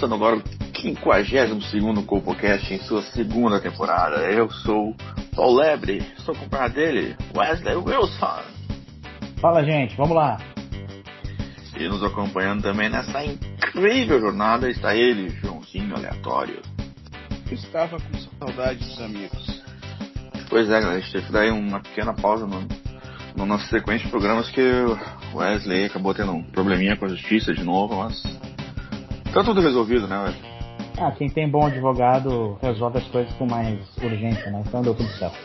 Começando agora o 52 CopoCast em sua segunda temporada. Eu sou Paul Lebre, sou compadre dele, Wesley Wilson. Fala, gente, vamos lá. E nos acompanhando também nessa incrível jornada está ele, Joãozinho Aleatório. Estava com saudade dos amigos. Pois é, galera, a gente teve que dar uma pequena pausa no, no nossa sequência de programas que o Wesley acabou tendo um probleminha com a justiça de novo, mas tá tudo resolvido, né, Wesley? Ah, quem tem bom advogado resolve as coisas com mais urgência, né? Então deu tudo certo.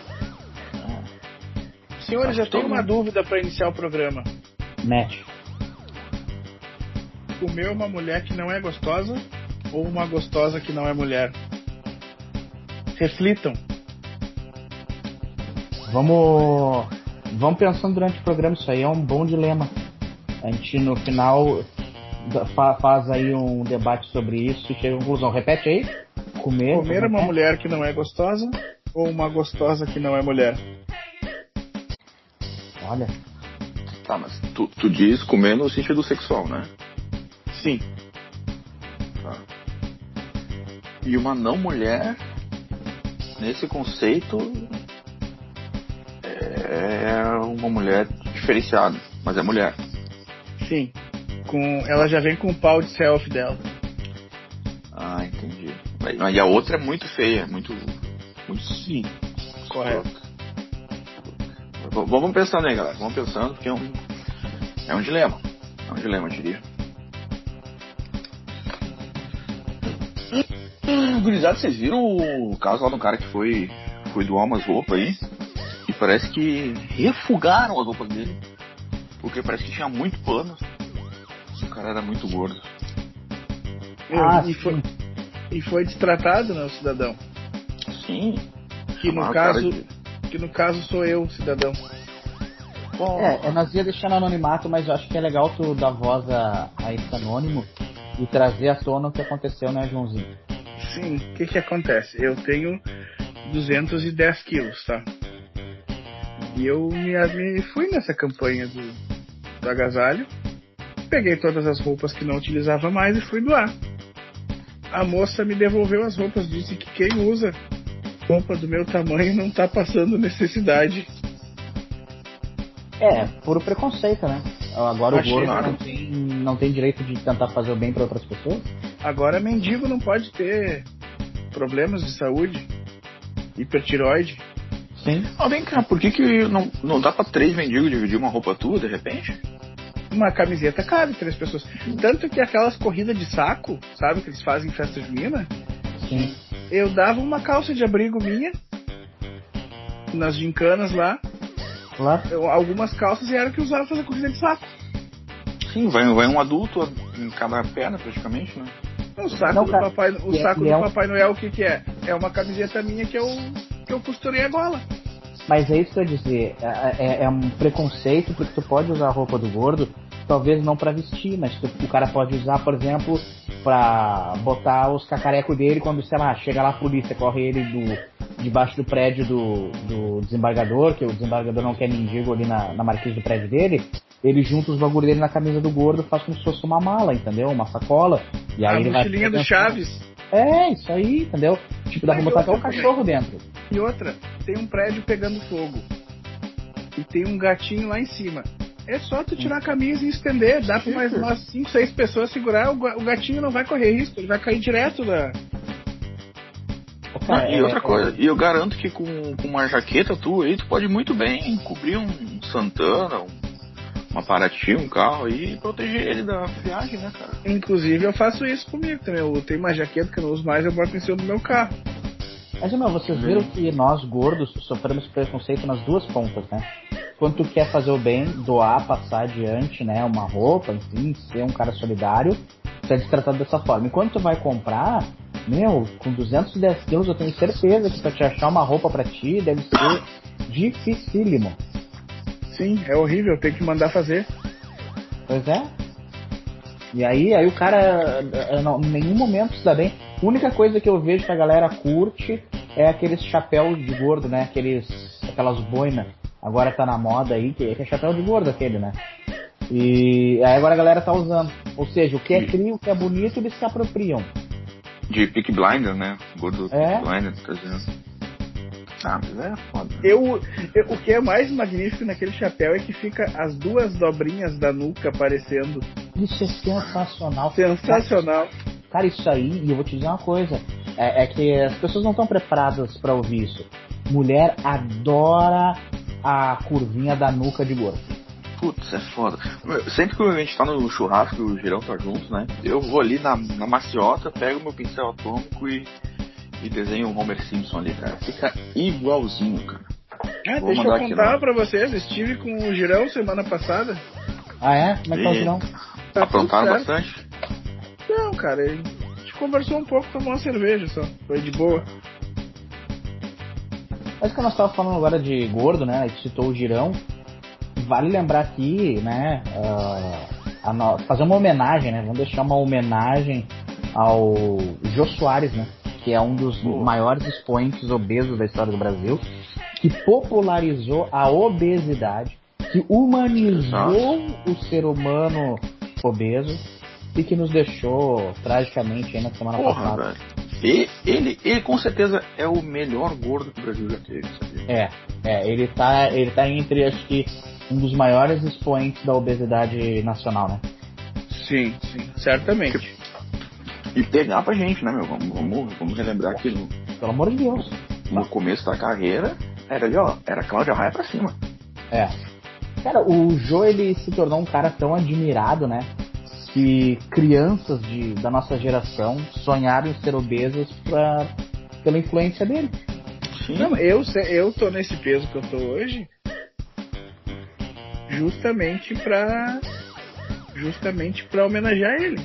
Senhores, eu tenho uma dúvida para iniciar o programa. Mete. Comer uma mulher que não é gostosa ou uma gostosa que não é mulher? Reflitam. Vamos. Vamos pensando durante o programa, isso aí é um bom dilema. A gente no final faz aí um debate sobre isso e chega à conclusão. Repete aí. Comer. Comer uma mulher que não é gostosa ou uma gostosa que não é mulher? Olha, Tá, mas tu, tu diz comer no sentido sexual, né? Sim. Tá. E uma não mulher, nesse conceito, é uma mulher diferenciada, mas é mulher. Sim. Com, ela já vem com o pau de selfie dela. Ah, entendi. Mas- E a outra é muito feia, muito. muito Sim. Correto. Vamos pensando aí, galera. Vamos pensando, porque é um. É um dilema. É um dilema, eu diria. Hum, Gurizada, vocês viram o caso lá do cara que foi, foi doar umas roupas aí? E parece que refugaram as roupas dele. Porque parece que tinha muito pano. O cara era muito gordo. Ah, e, foi, e foi destratado, né, o cidadão? Sim. Que no cara caso, de- que no caso sou eu, cidadão. É, é, nós ia deixar no anonimato, mas eu acho que é legal tu dar voz a, a esse anônimo e trazer à tona o que aconteceu, né, Joãozinho? Sim, o que que acontece? Eu tenho 210 quilos, tá? E eu me, me fui nessa campanha do, do agasalho, peguei todas as roupas que não utilizava mais e fui doar. A moça me devolveu as roupas, disse que quem usa roupa do meu tamanho não tá passando necessidade. É, puro preconceito, né? Agora Achei, o gordo claro. não tem, não tem direito de tentar fazer o bem para outras pessoas? Agora mendigo não pode ter problemas de saúde, hipertiroide. Sim. Ah, vem cá, por que, que não, não dá pra três mendigos dividir uma roupa tua de repente? Uma camiseta cabe três pessoas. Tanto que aquelas corridas de saco, sabe, que eles fazem em festa junina, Sim. eu dava uma calça de abrigo minha nas gincanas lá, Lá, eu- algumas calças e era que usava pra fazer corrida de saco. Sim, vai, vai um adulto em cada perna praticamente, né? O saco Não, do papai, o é- saco do é um- Papai Noel, o que que é? É uma camiseta minha que eu que eu costurei a gola. Mas é isso que eu ia dizer, é, é- é um preconceito porque tu pode usar a roupa do gordo, talvez não pra vestir, mas o cara pode usar, por exemplo, pra botar os cacarecos dele quando, sei lá, chega lá a polícia, corre ele do, debaixo do prédio do, do desembargador, que o desembargador não quer mendigo ali na, na marquise do prédio dele, ele junta os bagulho dele na camisa do gordo, faz como se fosse uma mala, entendeu? Uma sacola. E aí a ele vai. mochilinha do Chaves. É, isso aí, entendeu? Tipo, dá pra botar até um cachorro dentro. E outra, tem um prédio pegando fogo. E tem um gatinho lá em cima. É só tu tirar a camisa e estender, dá pra mais umas 5, 6 pessoas segurar, o ga- o gatinho não vai correr risco, ele vai cair direto da. Ah, e É, outra é, coisa, e eu garanto que com, com uma jaqueta tua aí, tu pode muito bem cobrir um Santana, um, uma Paraty, um carro aí e proteger ele da viagem, né, cara? Inclusive eu faço isso comigo também. Eu tenho uma jaqueta que eu não uso mais, eu boto em cima do meu carro. Mas, meu, vocês viram que nós, gordos, sofremos preconceito nas duas pontas, né? Quando tu quer fazer o bem, doar, passar adiante, né? Uma roupa, enfim, ser um cara solidário, tu é tratado dessa forma. E quando tu vai comprar, meu, com 210 quilos eu tenho certeza que pra te achar uma roupa pra ti deve ser dificílimo. Sim, é horrível, tem que mandar fazer. Pois é. E aí, aí o cara em nenhum momento se dá bem. A única coisa que eu vejo que a galera curte é aqueles chapéus de gordo, né? Aqueles, aquelas boinas. Agora tá na moda aí, que é chapéu de gordo aquele, né? E aí agora a galera tá usando. Ou seja, o que é crio, o que é bonito, eles se apropriam. De Peak Blinder, né? Gordo É. Peak Blinder, tá dizendo. Ah, mas é foda. né? Eu, eu- o que é mais magnífico naquele chapéu é que fica as duas dobrinhas da nuca aparecendo. Isso é sensacional. Sensacional. Cara, isso aí, e eu vou te dizer uma coisa, é, é que as pessoas não estão preparadas pra ouvir isso. Mulher adora a curvinha da nuca de gordo. Putz, é foda. Sempre que a gente tá no churrasco e o girão tá junto, né? Eu vou ali na, na maciota, pego meu pincel atômico e, e desenho o Homer Simpson ali, cara. Fica igualzinho, cara. Ah, Vou deixa eu contar no- pra vocês, estive com o Girão semana passada. Ah é? Como é que tá o girão? Tá Aprontaram bastante? Cara, a gente conversou um pouco, tomou uma cerveja só. Foi de boa. Mas que nós estávamos falando agora de gordo, né? Que citou o girão. Vale lembrar aqui, né? a no- fazer uma homenagem, né? Vamos deixar uma homenagem ao Jô Soares, né? Que é um dos maiores expoentes obesos da história do Brasil, que popularizou a obesidade, que humanizou o ser humano obeso e que nos deixou tragicamente aí na semana Porra, passada. velho. E ele, ele com certeza é o melhor gordo que o Brasil já teve, sabia? É, é, ele tá, ele tá entre, acho que, um dos maiores expoentes da obesidade nacional, né? Sim, sim, certamente. E pegar pra gente, né, meu? Vamos, vamos, vamos relembrar que no, Pelo amor de Deus. no começo da carreira era ali, ó, era Cláudia Raia pra cima. É. Cara, o Jô, ele se tornou um cara tão admirado, né? Que crianças de, da nossa geração sonharam em ser obesas pra, pela influência dele. Sim. Não, eu, eu tô nesse peso que eu tô hoje justamente pra. Justamente pra homenagear ele.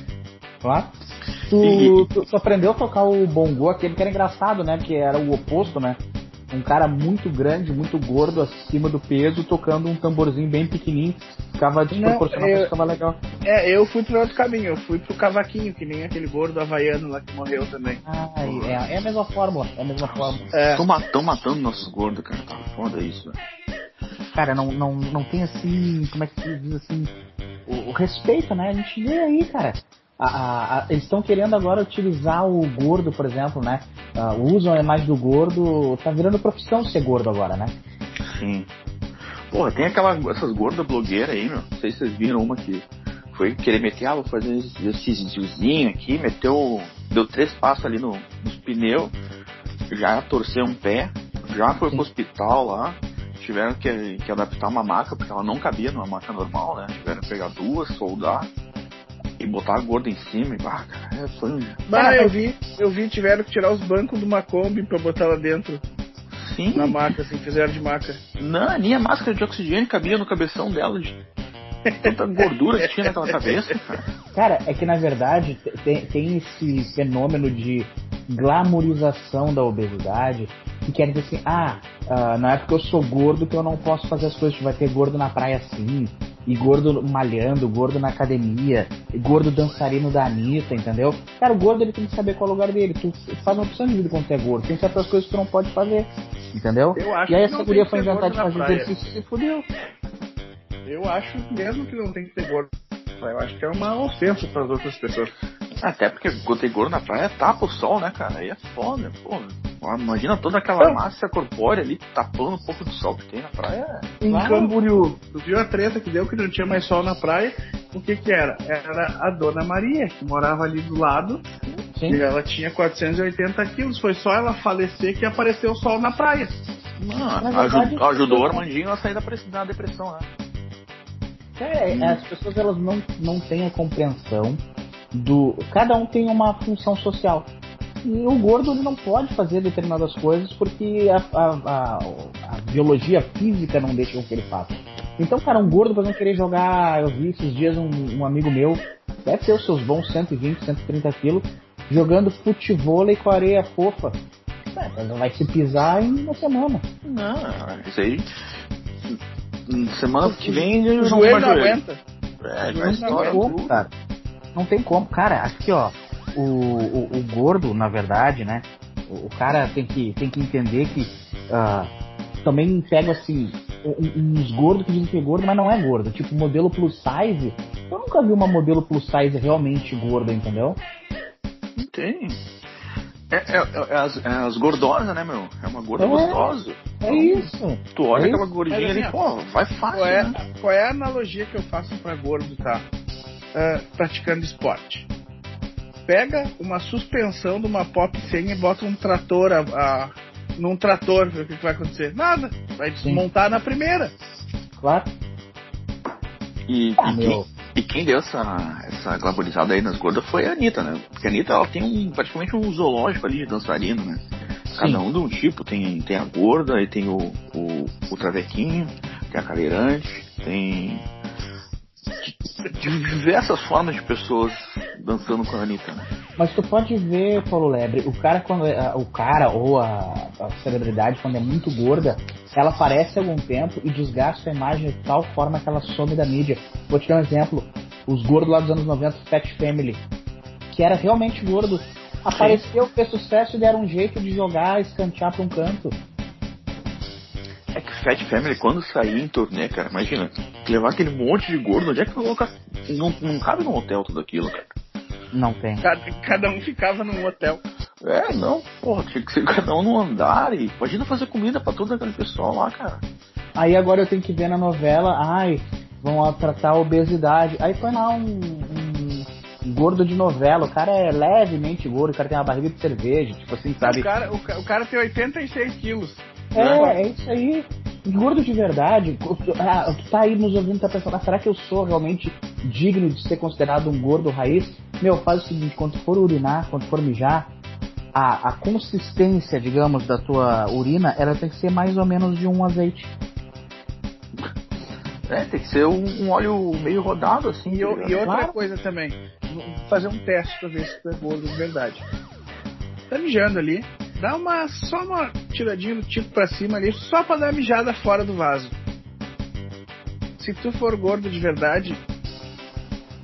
Claro. Tu, tu, tu aprendeu a tocar o bongô, aquele que era engraçado, né? Que era o oposto, né? Um cara muito grande, muito gordo, acima do peso, tocando um tamborzinho bem pequenininho. Ficava desproporcional, eu- ficava legal. É, eu fui pro outro caminho, eu fui pro cavaquinho, que nem aquele gordo havaiano lá que morreu também. Ai, é, é a mesma fórmula, é a mesma fórmula. É, Tão, ma- tão matando nossos gordos, cara. Tá foda isso, velho. Cara, não, não, não tem assim, como é que se diz assim, o, o respeito, né? A gente vê aí, cara. A- a- eles estão querendo agora utilizar o gordo, por exemplo, né? Ah, usam a imagem do gordo, tá virando profissão ser gordo agora, né? Sim. Porra, tem aquela, essas gordas blogueiras aí, meu. Não sei se vocês viram uma que foi querer meter, ah, vou fazer esse exercíciozinho aqui, meteu, deu três passos ali no, nos pneus, já torceu um pé, já foi Sim. pro hospital lá, tiveram que, que adaptar uma maca, porque ela não cabia numa maca normal, né? Tiveram que pegar duas, soldar e botar a gorda em cima e, ah, cara, é, foi um... Bah, eu vi, eu vi, tiveram que tirar os bancos de uma Kombi pra botar lá dentro, Sim, na maca, assim, fizeram de maca. não, nem a máscara de oxigênio cabia no cabeção dela, de tanta gordura que tinha naquela cabeça, cara. Cara, é que na verdade te- tem, tem esse fenômeno de glamorização da obesidade que quer dizer assim, ah, ah, não é porque eu sou gordo que eu não posso fazer as coisas, vai ter gordo na praia assim, e gordo malhando, gordo na academia, e gordo dançarino da Anitta, entendeu? Cara, o gordo ele tem que saber qual é o lugar dele. Tu faz uma opção de vida quando tu é gordo, tem certas coisas que tu não pode fazer, entendeu? Eu acho e aí essa guria foi ser inventar de fazer praia. exercício e se fudeu. Eu acho mesmo que não tem que ter gordo. Eu acho que é uma ofensa para as outras pessoas. Até porque quando tem gordo na praia, tapa o sol, né, cara? Aí é foda, pô. Imagina toda aquela massa corpórea ali tapando um pouco do sol que tem na praia. Em Claro. Camboriú, tu viu a treta que deu que não tinha mais sol na praia? O que que era? Era a Dona Maria, que morava ali do lado, Sim. e ela tinha 480 quilos. Foi só ela falecer que apareceu o sol na praia. Mano, verdade, aju- ajudou o Armandinho a sair da depressão, né? É, é, as pessoas elas não, não têm a compreensão do. Cada um tem uma função social. E o gordo ele não pode fazer determinadas coisas porque a, a, a, a biologia física não deixa com que ele faça. Então, cara, um gordo pra não querer jogar, eu vi esses dias um, um amigo meu, deve ter os seus bons 120, 130 quilos, jogando futebol com areia fofa. É, não vai se pisar em uma semana. Não, isso aí. Semana que vem o joelho não aguenta. É, não tem como, cara. Não tem como. Cara, aqui ó, o, o, o gordo, na verdade, né? O, o, cara tem que, tem que entender que uh, também pega assim, uns gordos que dizem que é gordo, mas não é gordo. Tipo, modelo plus size. Eu nunca vi uma modelo plus size realmente gorda, entendeu? Não tem. É, é, é, as, é as gordosas, né, meu? É uma gorda É. gostosa. É isso. Tu olha É aquela isso. gordinha ali, assim, pô, vai fácil. Qual é, né? qual é a analogia que eu faço pra gordo, tá? Ah, praticando esporte. Pega uma suspensão de uma Pop 100 e bota um trator a, a- num trator, o que, que vai acontecer? Nada. Vai desmontar na primeira. Claro. E, Ah, e meu. quem, e quem deu essa, essa glamorizada aí nas gordas foi a Anitta, né? Porque a Anitta ela tem um, praticamente um zoológico ali de dançarino, né? Cada um de um tipo, tem, tem a gorda, aí tem o, o, o travequinho, tem a cadeirante, tem diversas formas de pessoas dançando com a Anitta, né? Mas tu pode ver, Paulo Lebre, o cara quando é- o cara ou a, a celebridade quando é muito gorda, ela aparece algum tempo e desgasta a imagem de tal forma que ela some da mídia. Vou te dar um exemplo, os gordos lá dos anos 90, Fat Family, que era realmente gordo, apareceu, fez sucesso e deram um jeito de jogar, escantear pra um canto. É que Fat Family, quando sair em turnê, cara, imagina, levar aquele monte de gordo, onde é que vai colocar? Não, não cabe num hotel tudo aquilo, cara. Não tem. Cada, cada um ficava num hotel. É, não, porra, tinha que ser cada um num andar e imagina fazer comida pra todo aquele pessoal lá, cara. Aí agora eu tenho que ver na novela, ai, vão tratar a obesidade. Aí foi lá um, um- um gordo de novela, o cara é levemente gordo, o cara tem uma barriga de cerveja, tipo assim, sabe? O cara, o, o cara tem 86 quilos. É, é isso aí. Gordo de verdade, ah, tu tá aí nos ouvindo, tá pensando, ah, será que eu sou realmente digno de ser considerado um gordo raiz? Meu, faz o seguinte, quando for urinar, quando for mijar, a, a consistência, digamos, da tua urina, ela tem que ser mais ou menos de um azeite. É, tem que ser um, um óleo meio rodado, assim. E, o- tá e outra Claro. coisa também, vou fazer um teste pra ver se tu é gordo de verdade. Tá mijando ali, dá uma só uma tiradinha do tipo pra cima ali, só pra dar mijada fora do vaso. Se tu for gordo de verdade,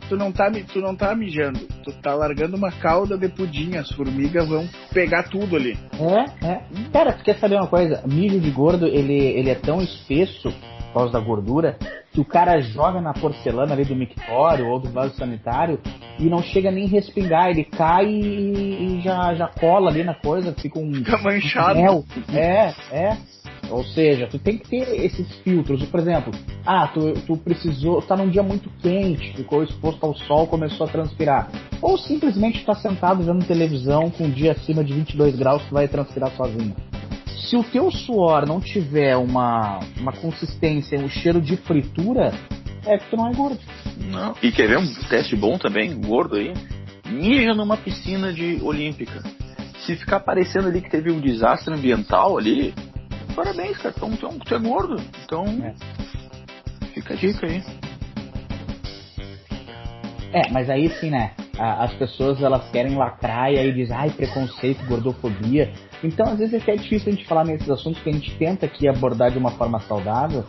tu não tá, tu não tá mijando, tu tá largando uma cauda de pudim, as formigas vão pegar tudo ali. É, é. Cara, tu quer saber uma coisa? Milho de gordo, ele, ele é tão espesso, por causa da gordura, que o cara joga na porcelana ali do mictório ou do vaso sanitário e não chega nem respingar, ele cai e, e já, já cola ali na coisa, fica um Fica manchado. mel. É, é. Ou seja, tu tem que ter esses filtros. Por exemplo, ah, tu, tu precisou, tá num dia muito quente, ficou exposto ao sol, começou a transpirar. Ou simplesmente tá sentado vendo televisão com um dia acima de 22 graus, tu vai transpirar sozinho. Se o teu suor não tiver uma, uma consistência, um cheiro de fritura, é que tu não é gordo. Não. E quer ver um teste bom também, gordo aí? Mija numa piscina de olímpica. Se ficar parecendo ali que teve um desastre ambiental ali, parabéns, cara. Então, então tu é gordo. Então, É. fica a dica aí. É, mas aí sim, né? A- As pessoas elas querem lacrar e aí dizem, ai, preconceito, gordofobia. Então, às vezes é é difícil a gente falar nesses assuntos que a gente tenta aqui abordar de uma forma saudável,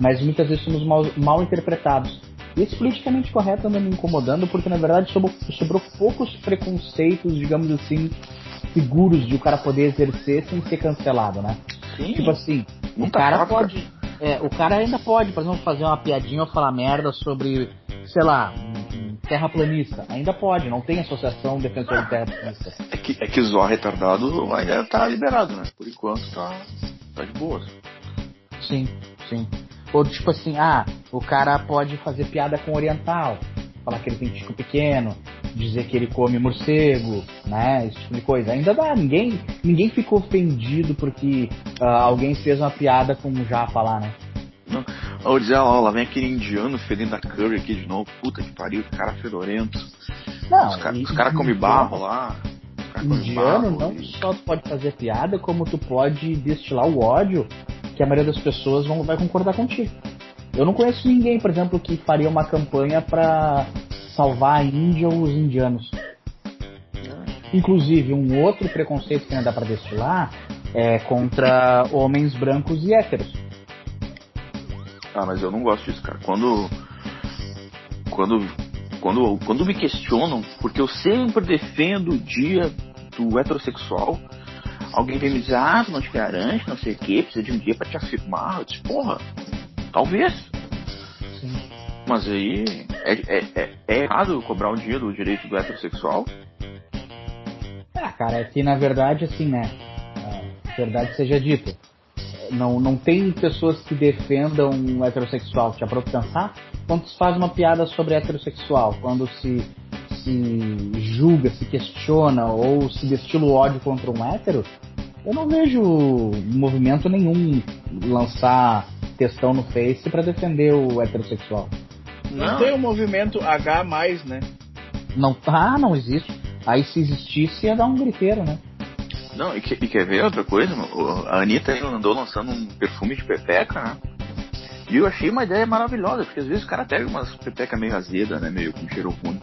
mas muitas vezes somos mal, mal interpretados. E esse politicamente correto anda me incomodando porque, na verdade, sobrou, sobrou poucos preconceitos, digamos assim, seguros de o cara poder exercer sem ser cancelado, né? Sim. Tipo assim, o cara chato, pode. É, o cara ainda pode, por exemplo, fazer uma piadinha ou falar merda sobre, sei lá, terraplanista. Ainda pode, não tem associação defensor de terraplanista. É que, é que zoar retardado ainda tá liberado, né? Por enquanto tá, tá de boas. Sim, sim. Ou tipo assim, ah, o cara pode fazer piada com oriental, falar que ele tem tico pequeno, dizer que ele come morcego, né? Esse tipo de coisa. Ainda dá, ninguém, ninguém ficou ofendido porque ah, alguém fez uma piada com um japa lá, né? Ou dizer, ó, lá vem aquele indiano fedendo a curry aqui de novo. Puta que pariu, que cara fedorento. Não, os caras cara comem barro lá. indiano, não e- só tu pode fazer piada, como tu pode destilar o ódio que a maioria das pessoas vão, vai concordar contigo. Eu não conheço ninguém, por exemplo, que faria uma campanha pra salvar a Índia ou os indianos. Inclusive, um outro preconceito que ainda dá pra destilar é contra homens brancos e héteros. Ah, mas eu não gosto disso, cara. Quando. Quando. Quando, quando me questionam, porque eu sempre defendo o dia do heterossexual, alguém vem me dizer, ah, tu não te garante, não sei o que, precisa de um dia pra te afirmar. Eu disse, porra, talvez. Sim. Mas aí é, é, é, é errado cobrar um dia do direito do heterossexual? Ah, cara, é que na verdade, assim, né? A verdade seja dita. Não, não tem pessoas que defendam o heterossexual. Já parou pra pensar? Quando se faz uma piada sobre heterossexual, quando se, se julga, se questiona ou se destila o ódio contra um hétero, eu não vejo movimento nenhum lançar questão no Face pra defender o heterossexual. Não, tem o movimento H, né? Não, ah, não existe. Aí se existisse ia dar um griteiro, né? Não, e, que- e quer ver outra coisa? A Anitta andou lançando um perfume de pepeca, né? E eu achei uma ideia maravilhosa, porque às vezes o cara pega umas pepeca meio azeda, né? Meio com cheiro ruim.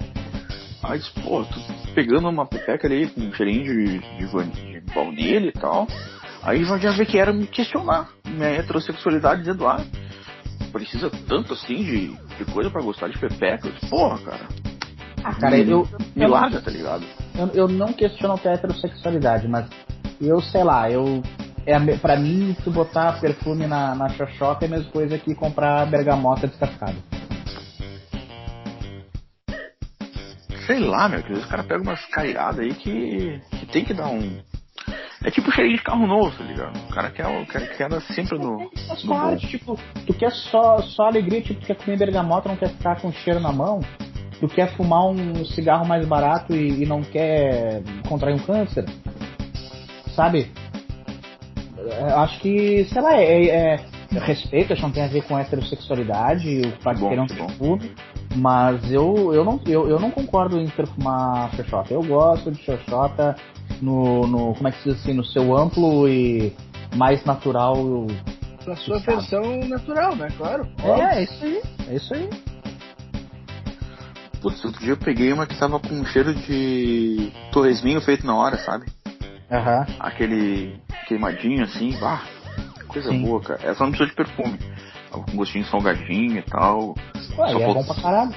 Aí diz, pô, tu pegando uma pepeca ali com um cheirinho de, de, van- de baunilha e tal. Aí já vê que era me questionar minha heterossexualidade, dizendo, ah, precisa tanto assim de, de coisa pra gostar de pepeca. Eu disse, Porra, cara. Ah, cara, eu, me eu, larga, tá ligado? Eu, eu não questiono a heterossexualidade, mas eu sei lá, eu. É, pra mim, tu botar perfume na, na xoxota é a mesma coisa que comprar bergamota descascada. Sei lá, meu, que às vezes o cara pega umas cairadas aí que, que tem que dar um. É tipo cheirinho de carro novo, tá ligado? O cara quer, o- quer, quer andar sempre no. Parte, tipo, tu quer só, só alegria, tipo, tu quer comer bergamota, não quer ficar com cheiro na mão. Tu quer fumar um cigarro mais barato e, e não quer contrair um câncer. Sabe? É, Acho que, sei lá, é, é- eu respeito, acho que não tem a ver com heterossexualidade, o fato de querer um perfume, mas eu, eu, não, eu, eu não concordo em perfumar xoxota. Eu gosto de xoxota no, no, como é que se diz assim, no seu amplo e mais natural Na sua versão natural, né? Claro. é, é isso aí. É isso aí. Putz, outro dia eu peguei uma que tava com um cheiro de torresminho feito na hora, sabe? Aham. Aquele queimadinho assim, bah, coisa Sim. boa, cara. Essa não precisa de perfume. Tava com gostinho salgadinho e tal. Ué, Só e é bom pra caralho.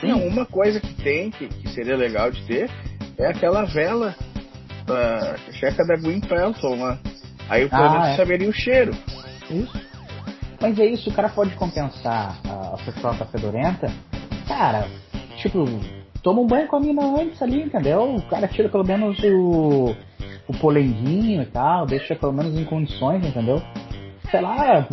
Sim, Não, uma coisa que tem, que, que seria legal de ter, é aquela vela da checa da Gwyn Pelton lá. Aí o Ah, pelo menos é. saberia o cheiro. Isso. Mas é isso, o cara pode compensar a, a xoxota fedorenta. Cara, tipo, toma um banho com a mina antes ali, entendeu? O cara tira pelo menos o, o polenguinho e tal, deixa pelo menos em condições, entendeu? Sei lá,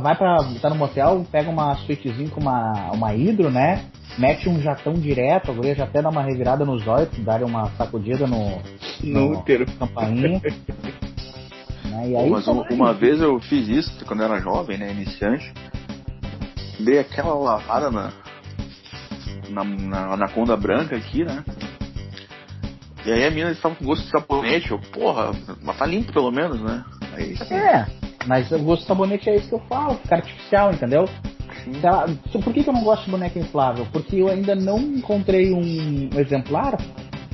vai pra. tá no motel, pega uma suítezinha com uma, uma hidro, né? Mete um jatão direto, a guria já até dá uma revirada nos olhos, dá uma sacudida no, No útero. campainha. né? E Pô, mas um- lá, uma vez eu fiz isso quando eu era jovem, né, iniciante. Dei aquela lavada na, na, na, na conda branca aqui, né? E aí a mina estava com gosto de sabonete, eu, porra, mas tá limpo pelo menos, né? Aí, É, mas o gosto do sabonete é isso que eu falo, fica artificial, entendeu? So- por que, que eu não gosto de boneca inflável? Porque eu ainda não encontrei um exemplar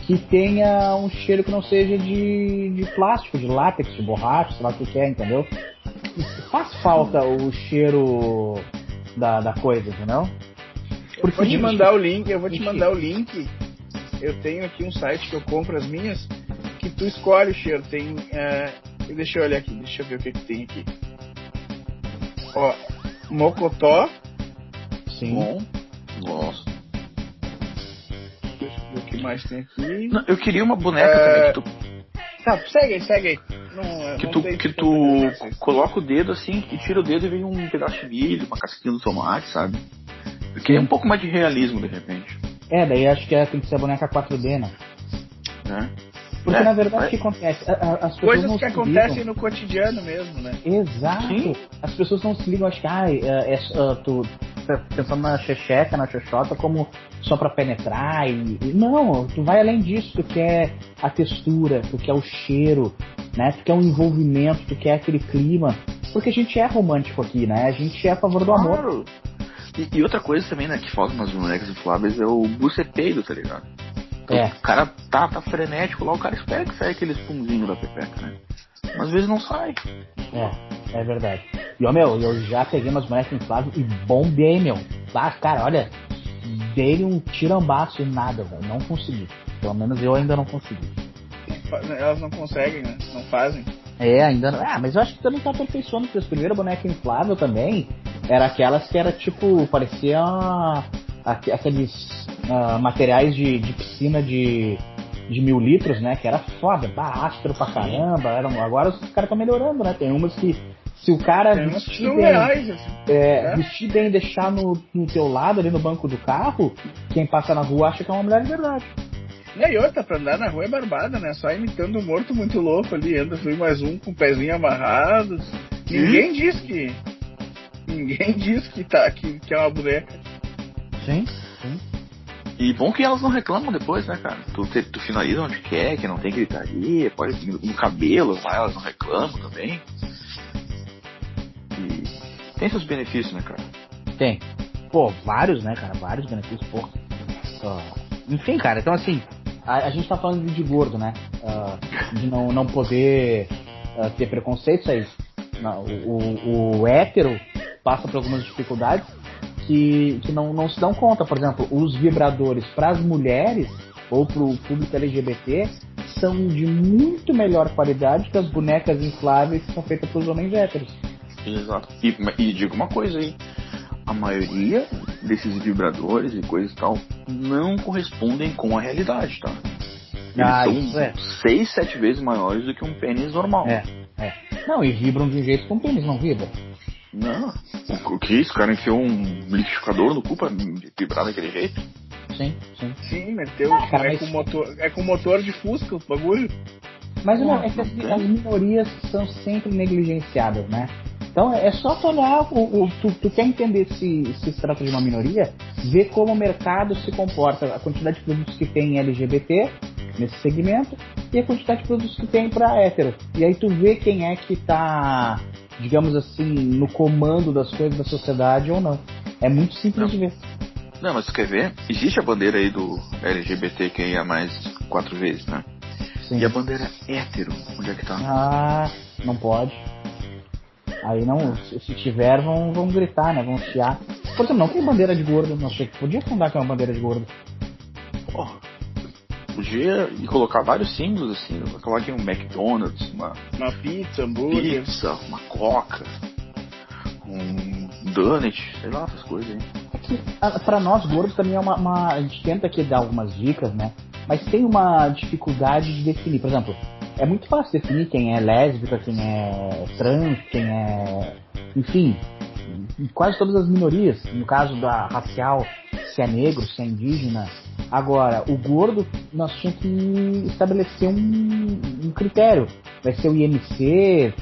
que tenha um cheiro que não seja de, de plástico, de látex, de borracha, sei lá o que que é, entendeu? Faz falta o cheiro da, da coisa, entendeu? Eu vou te mandar o link, eu vou te mandar o link. Eu tenho aqui um site que eu compro as minhas, que tu escolhe o cheiro. Tem. é, deixa eu olhar aqui, deixa eu ver o que, que tem aqui. Ó, Mocotó. Sim. bom. Nossa. Deixa eu ver o que mais tem aqui. Não, eu queria uma boneca É, também que tu, Tá, segue aí, segue aí. Não, que tu, que tu coloca o dedo assim, e tira o dedo e vem um pedaço de milho, uma casquinha do tomate, sabe? Eu queria um pouco mais de realismo de repente, É, daí acho que é, tem que ser a boneca 4D, né? né? Porque É, na verdade mas- o que acontece? A- a- As pessoas Coisas não que se ligam. acontecem no cotidiano mesmo, né? Exato. Sim. As pessoas não se ligam, acho que ai, é, é, ah, tu, pensando na checheca, na xoxota, como só para penetrar e, e, Não, tu vai além disso, tu quer a textura, tu quer o cheiro, né? Tu quer o envolvimento, tu quer aquele clima. Porque a gente é romântico aqui, né? A gente é a favor do amor. E, e outra coisa também, né, que falta nas bonecas infláveis é o buceteiro, tá ligado? Então, É. O cara tá, tá frenético lá, o cara espera que saia aquele espumzinho da pepeca, né? Mas às vezes não sai. É, é verdade. E, ó, meu, eu já peguei umas bonecas infláveis e bombei, meu. Ah, cara, olha, dei um tirambaço e nada, velho. Não consegui. Pelo menos eu ainda não consegui. Elas não conseguem, né? Não fazem. É, ainda não. Ah, mas eu acho que também tá aperfeiçoando, porque as primeiras bonecas infláveis também era aquelas que era tipo, parecia aque- aqueles ah, materiais de, de piscina de, de mil litros, né? Que era foda, bah, áspero pra caramba. Eram, agora os caras estão melhorando, né? Tem umas que se o cara Tem vestir bem, reais, assim. é, né? vestir bem e deixar no, no teu lado ali no banco do carro, quem passa na rua acha que é uma mulher de verdade. E outra, pra andar na rua é barbada, né? Só imitando um morto muito louco ali. Anda fui mais um com o pezinho amarrado. Ninguém diz que. Ninguém diz que, tá, que, que é uma boneca. Sim. E bom que elas não reclamam depois, né, cara? Tu, te- tu finaliza onde quer, que não tem gritaria, pode vir no cabelo, lá elas não reclamam também. E tem seus benefícios, né, cara? Tem. Pô, vários, né, cara? Vários benefícios, pô. Ah, enfim, cara, então assim, a, a gente tá falando de gordo, né? Ah, de não, não poder ah, ter preconceitos aí. Não, o, o, o hétero passa por algumas dificuldades que, que não, não se dão conta. Por exemplo, os vibradores para as mulheres ou para o público LGBT são de muito melhor qualidade que as bonecas infláveis que são feitas pelos homens héteros. Exato. E, e digo uma coisa aí. A maioria desses vibradores e coisas e tal não correspondem com a realidade, tá? Eles Ah, são isso é. seis, sete vezes maiores do que um pênis normal. É, é. Não, e vibram de um jeito que um pênis não vibra. Não. O que isso? O cara enfiou um liquidificador no cu pra vibrar daquele jeito? Sim, sim. Sim, meteu. Ah, cara, é, mas- com motor, é com motor de Fusca o bagulho. Mas não, é que as, as minorias são sempre negligenciadas, né? Então é só tu olhar, o, o- tu, tu quer entender se, se se trata de uma minoria, ver como o mercado se comporta, a quantidade de produtos que tem em LGBT nesse segmento e a quantidade de produtos que tem para hétero. E aí tu vê quem é que tá, digamos assim, no comando das coisas da sociedade ou não. É muito simples Não. de ver. Não, mas tu quer ver? Existe a bandeira aí do LGBTQIA mais quatro vezes, né? Sim. E a bandeira hétero, onde é que tá? Ah, não pode. Aí não, se, tiver, vão, vão gritar, né? Vão chiar. Por exemplo, não tem bandeira de gordo, não sei. Podia fundar que é uma bandeira de gordo. Porra. Podia e colocar vários símbolos assim, colocar aqui um McDonald's, uma Uma pizza, hambúrguer. pizza, uma coca, um donut, sei lá, essas coisas aí. É que a- pra nós gordos também é uma, uma- A gente tenta aqui dar algumas dicas, né? Mas tem uma dificuldade de definir. Por exemplo, é muito fácil definir quem é lésbica, quem é trans, quem é. Enfim, quase todas as minorias. No caso da racial, se é negro, se é indígena. Agora, o gordo, nós tínhamos que estabelecer um, um critério. Vai ser o IMC.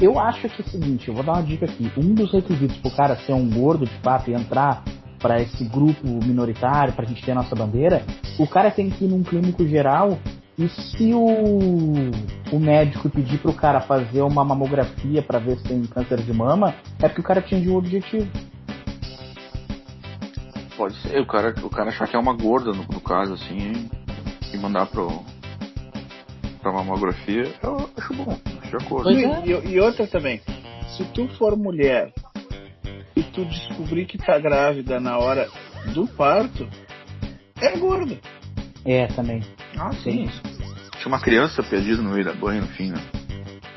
Eu- acho que é o seguinte, eu vou dar uma dica aqui. Um dos requisitos pro cara ser um gordo de fato e entrar para esse grupo minoritário, pra gente ter a nossa bandeira, o cara tem que ir num clínico geral e se o, o médico pedir pro cara fazer uma mamografia para ver se tem câncer de mama, é porque o cara atingiu o objetivo. Pode ser, o cara, o cara achar que é uma gorda no, no caso, assim, e mandar pro. pra mamografia, eu acho bom, acho de acordo. E, é. e- e outra também, se tu for mulher e tu descobrir que tá grávida na hora do parto, é gorda. É, também. Ah, sim. Tinha uma criança perdida no meio da banha, no fim, né?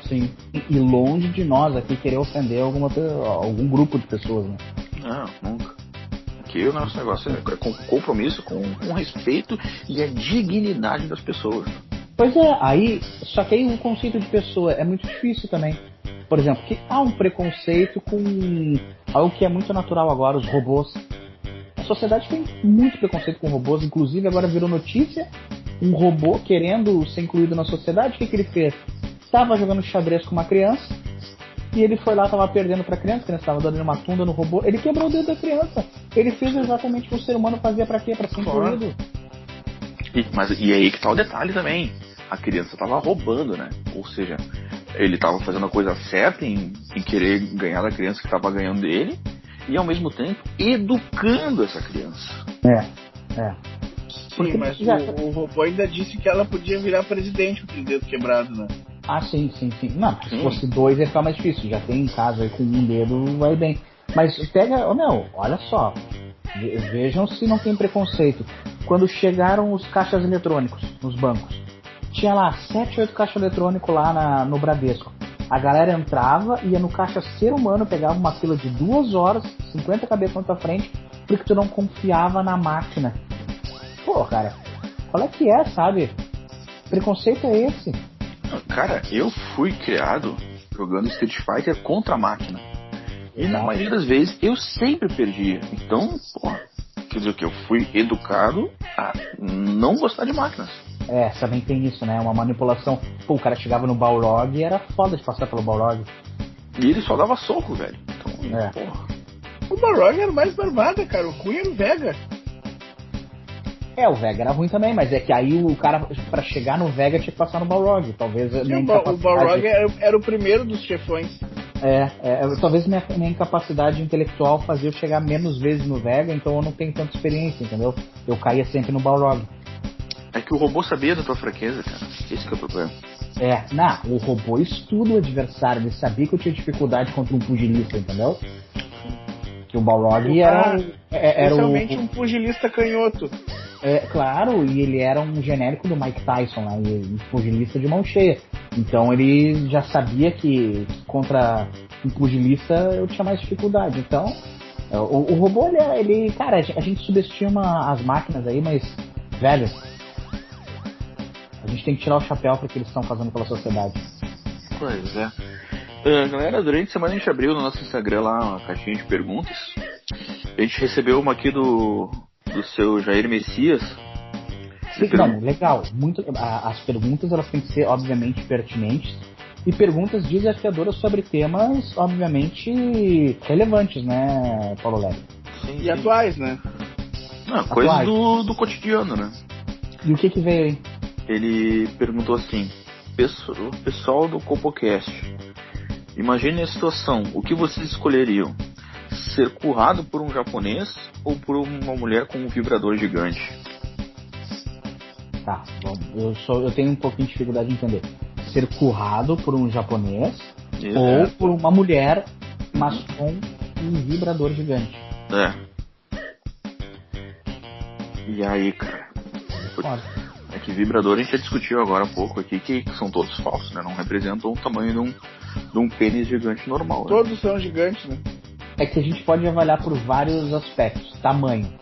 Sim. E, e longe de nós aqui querer ofender alguma, pe- algum grupo de pessoas, né? Não, nunca. Aqui o nosso negócio é com compromisso com, com respeito e a dignidade das pessoas. Pois é, aí, só que aí o conceito de pessoa é muito difícil também. Por exemplo, que há um preconceito com algo que é muito natural agora, os robôs. A sociedade tem muito preconceito com robôs, inclusive agora virou notícia um robô querendo ser incluído na sociedade, o que, que ele fez? Estava jogando xadrez com uma criança, E ele foi lá, tava perdendo pra criança, a criança tava dando uma tunda no robô, ele quebrou o dedo da criança. Ele fez exatamente o que o ser humano fazia pra quê? Pra ser incluído. E, mas, e aí que tá o detalhe também. A criança tava roubando, né? Ou seja, ele tava fazendo a coisa certa em, em querer ganhar da criança que tava ganhando dele. E ao mesmo tempo educando essa criança. É, é. Sim, Porque mas já- o, o robô ainda disse que ela podia virar presidente com aquele dedo quebrado, né? Ah, sim, sim, sim. Não, se Sim. fosse dois ia ficar mais difícil. Já tem em casa aí com um dedo, vai bem. Mas pega, oh, meu, olha só. Ve- Vejam se não tem preconceito. Quando chegaram os caixas eletrônicos nos bancos, tinha lá 7, 8 caixas eletrônicos lá na- no Bradesco. A galera entrava, ia no caixa ser humano, pegava uma fila de duas horas, 50 cabeças na tua frente, porque tu não confiava na máquina. Pô, cara, qual é que é, sabe? Preconceito é esse? Cara, eu fui criado jogando Street Fighter contra a máquina. E na maioria das vezes eu sempre perdia. Então, porra, quer dizer o que? Eu fui educado a não gostar de máquinas. É, também tem isso, né? Uma manipulação. Pô, o cara chegava no Balrog e era foda de passar pelo Balrog. E ele só dava soco, velho. Então, É. porra. O Balrog era mais barbada, cara. O Cunha era o Vega. É, o Vega era ruim também, mas é que aí o cara, pra chegar no Vega, tinha que passar no Balrog. Talvez minha o, Ba- o incapacidade- Balrog era, era o primeiro dos chefões. É, é, talvez minha, minha incapacidade intelectual fazia eu chegar menos vezes no Vega, então eu não tenho tanta experiência, entendeu? Eu caía sempre no Balrog. É que o robô sabia da tua fraqueza, cara. Esse que é o problema. É, não, o robô estuda o adversário, ele sabia que eu tinha dificuldade contra um pugilista, entendeu? Que o Balrog era, é- era o, Especialmente um pugilista canhoto. É, claro, e ele era um genérico do Mike Tyson, né? E pugilista de mão cheia. Então ele já sabia que contra um pugilista eu tinha mais dificuldade. Então, é, o, o robô, ele, é- ele, cara, a gente- subestima as máquinas aí, mas, velho, a gente tem que tirar o chapéu para o que eles estão fazendo pela sociedade. Pois é. Ah, galera, durante a semana a gente abriu no nosso Instagram lá uma caixinha de perguntas. A gente recebeu uma aqui do, do seu Jair Messias. Sim, não, legal. Muito, a- as perguntas elas têm que ser, obviamente, pertinentes e perguntas desafiadoras sobre temas, obviamente, relevantes, né, Paulo Leve? Sim, E atuais, né? Não, coisas do, do cotidiano, né? E o que que veio aí? Ele perguntou assim: "Pesso- Pessoal do CopoCast, imagine a situação, o que vocês escolheriam? Ser currado por um japonês ou por uma mulher com um vibrador gigante? Tá, vamos. Eu, sou, eu tenho um pouquinho de dificuldade de entender. Ser currado por um japonês ou por uma mulher, mas com um vibrador gigante. É. E aí, cara? Foda. É que vibrador a gente já discutiu agora há pouco aqui que são todos falsos, né? Não representam o tamanho de um, de um pênis gigante normal. Né? Todos são gigantes, né? É que a gente pode avaliar por vários aspectos. Tamanho.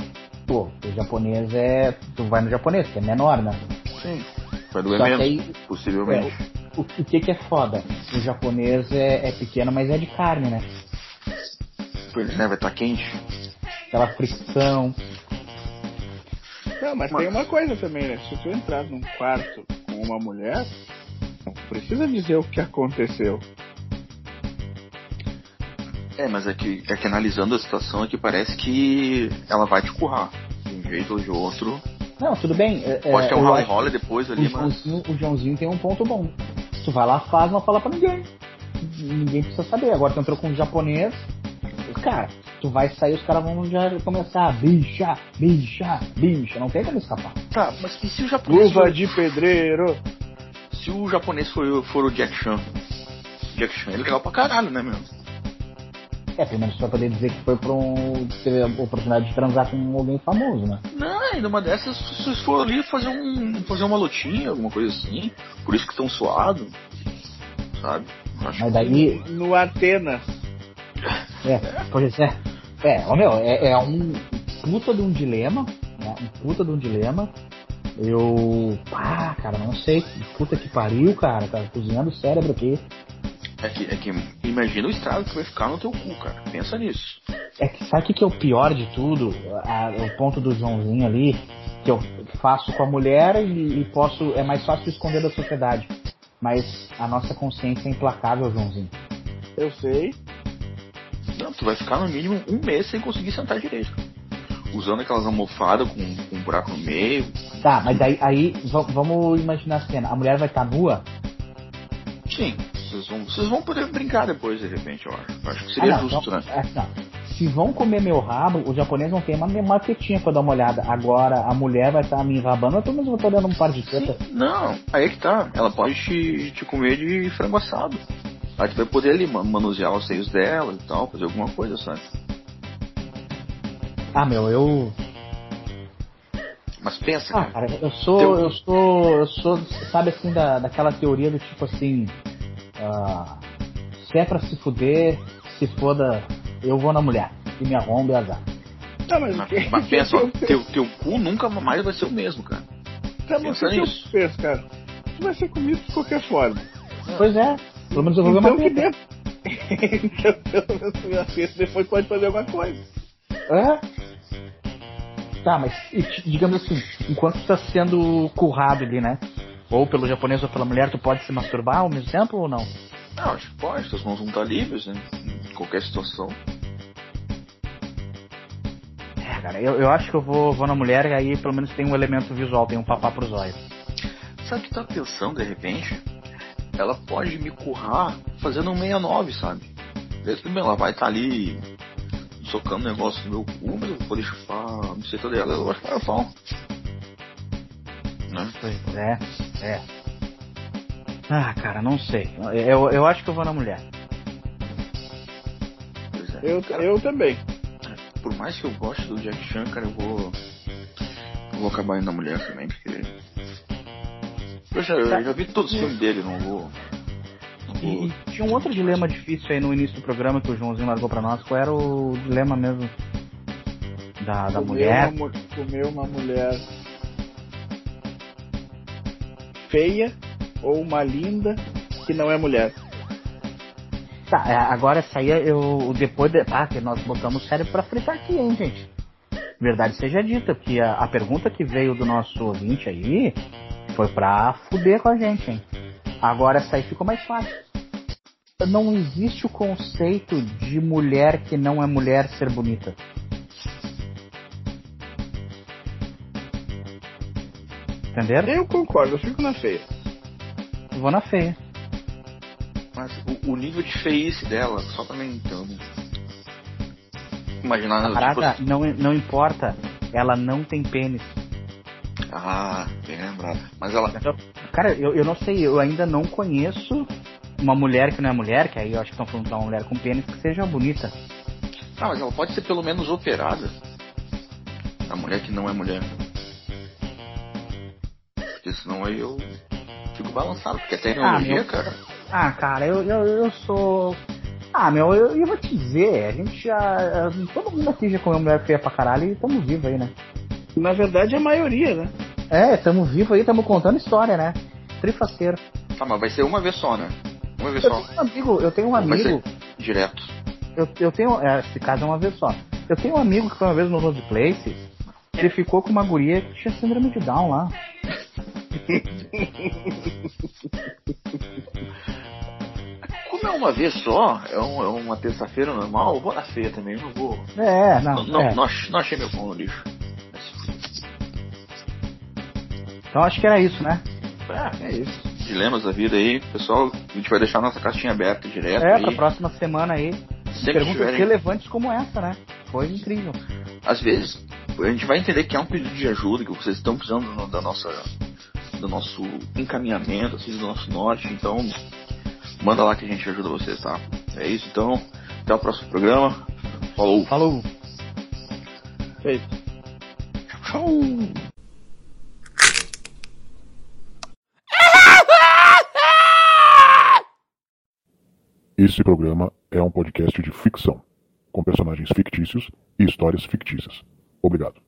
Pô, o japonês é. Tu vai no japonês, que é menor, né? Sim. Vai doer Só que menos, aí- possivelmente. O, o que que é foda? O japonês é, é pequeno, mas é de carne, né? Pois né? Vai estar quente. Aquela fricção. Não, mas tem uma coisa também, né? Se tu entrar num quarto com uma mulher, não precisa dizer o que aconteceu. É, mas é que, é que analisando a situação é que parece que ela vai te currar. De um jeito ou de outro. Não, tudo bem. é- Pode ter um eu rally rola depois O ali, mas. Joãozinho, o Joãozinho tem um ponto bom. Tu vai lá, faz, não fala pra ninguém. Ninguém precisa saber. Agora tu entrou com um japonês, cara, tu vai sair, os caras vão já começar, bicha, bicha, bicha. Não tem como escapar. Tá, mas e se o japonês. Luva For, de pedreiro. se o japonês for, for o Jack Chan? Jack Chan, é legal pra caralho, né, meu? É, pelo menos vai poder dizer que foi pra um, ter a oportunidade de transar com alguém famoso, né? Não, ainda uma dessas, se vocês foram ali fazer, um, fazer uma lutinha, alguma coisa assim, por isso que estão suados, sabe? Acho Mas daí, No Atenas. É, pois é. É, ó, meu, é, é um puta de um dilema, né? Um puta de um dilema. Eu. Pá, cara, não sei. Puta que pariu, cara. Tá cozinhando o cérebro aqui. É que, é que imagina o estrago que vai ficar no teu cu, cara. Pensa nisso. É que sabe o que, é o pior de tudo? A- o ponto do Joãozinho ali, que eu faço com a mulher e, e posso. É mais fácil esconder da sociedade. Mas a nossa consciência é implacável, Joãozinho. Eu sei. Não, tu vai ficar no mínimo um mês sem conseguir sentar direito. Usando aquelas almofadas com, com um buraco no meio. Tá, mas aí, aí va- vamos imaginar a cena. A mulher vai estar nua? Sim, vocês vão, vocês vão poder brincar depois, de repente, eu acho. Eu acho que Ah, seria não, justo, não, né? é, não. Se vão comer meu rabo, os japoneses vão ter uma marquetinha pra dar uma olhada. Agora a mulher vai estar me enrabando, eu pelo menos vou estar dando um par de tetas. Não, aí é que tá. Ela pode te, te comer de frango assado. Aí tu vai poder ali ma- manusear os seios dela e tal, fazer alguma coisa, sabe? Ah, meu, eu. Mas pensa, Ah, cara. cara, eu sou. Teu- Eu sou. Eu sou, sabe assim, da, daquela teoria do tipo assim. Ah, se é pra se fuder, se foda, eu vou na mulher. E me arromba e azar. Tá, mas o Mas, que? mas pensa, ó, teu, teu cu nunca mais vai ser o mesmo, cara. Tá, mas pensa o que penso, cara? Tu vai ser comido de qualquer forma. Pois é, pelo menos eu vou ver Então uma que teta. dentro. então, pelo menos minha festa depois pode fazer alguma coisa. É? Tá, mas e, digamos assim, enquanto tu tá sendo currado ali, né? Ou pelo japonês ou pela mulher, tu pode se masturbar ao mesmo tempo ou não? Não, acho que pode, suas mãos vão estar livres, né? Em qualquer situação. É, cara, eu, eu acho que eu vou, vou na mulher e aí pelo menos tem um elemento visual, tem um papá pros olhos. Sabe o que tá pensando de repente? Ela pode me currar fazendo um 69, sabe? Desde que ela vai estar ali socando negócio no meu cu, mas eu vou poder chupar a buceta dela, eu acho que pau. Né? Pois é, é. Ah, cara, não sei. Eu, eu acho que eu vou na mulher. Pois é. Eu, Cara, eu também. Por mais que eu goste do Jack Chan, cara, eu vou. Eu vou acabar indo na mulher também, porque. Eu já, eu já vi todos os filmes dele, não vou. E, e tinha um outro dilema difícil aí no início do programa que o Joãozinho largou pra nós. Qual era o dilema mesmo da, da Comer mulher? Uma, comer uma mulher feia ou uma linda que não é mulher. Tá, é, agora essa aí eu. Depois de. Ah, que nós botamos o cérebro pra fritar aqui, hein, gente. Verdade seja dita, que a, a pergunta que veio do nosso ouvinte aí foi pra fuder com a gente, hein. Agora essa aí ficou mais fácil. Não existe o conceito de mulher que não é mulher ser bonita. Entenderam? Eu concordo, eu fico na feia. Vou na feia. Mas o, o nível de feice dela, só pra mim então. Imaginar A parada tipo, não, não importa, ela não tem pênis. Ah, bem lembrado. Mas ela. Cara, eu, eu não sei, eu ainda não conheço uma mulher que não é mulher, que aí eu acho que estão falando de uma mulher com pênis que seja bonita. Ah, mas ela pode ser pelo menos operada. A mulher que não é mulher. Porque senão aí eu fico balançado, porque a tecnologia, meu. cara. Ah, cara, eu, eu, eu sou. Ah, meu, eu, eu vou te dizer, a gente já. Todo mundo aqui já comeu mulher feia pra caralho e tamo vivo aí, né? Na verdade, a maioria, né? É, tamo vivo aí, tamo contando história, né? Trifaceiro. Ah, mas vai ser uma vez só, né? Uma vez Eu só. tenho um amigo, eu tenho um Vai amigo. ser direto. Eu, eu tenho. É, esse caso é uma vez só. Eu tenho um amigo que foi uma vez no Road Place. Ele ficou com uma guria que tinha síndrome de Down lá. Como é uma vez só, é, um- é uma terça-feira normal, eu vou na feia também, não vou. É, não. Não, é. não, não achei meu pão no lixo. Então acho que era isso, né? É, é isso. Dilemas da vida aí, pessoal. A gente vai deixar nossa caixinha aberta direto É, aí. pra próxima semana aí. Sempre Perguntas tiverem- relevantes como essa, né? Foi incrível. às vezes a gente vai entender que é um pedido de ajuda, que vocês estão precisando da nossa, do nosso encaminhamento, assim, do nosso norte, então manda lá que a gente ajuda vocês, tá? É isso então, até o próximo programa. Falou! Falou! Feito. Tchau! Esse programa é um podcast de ficção, com personagens fictícios e histórias fictícias. Obrigado.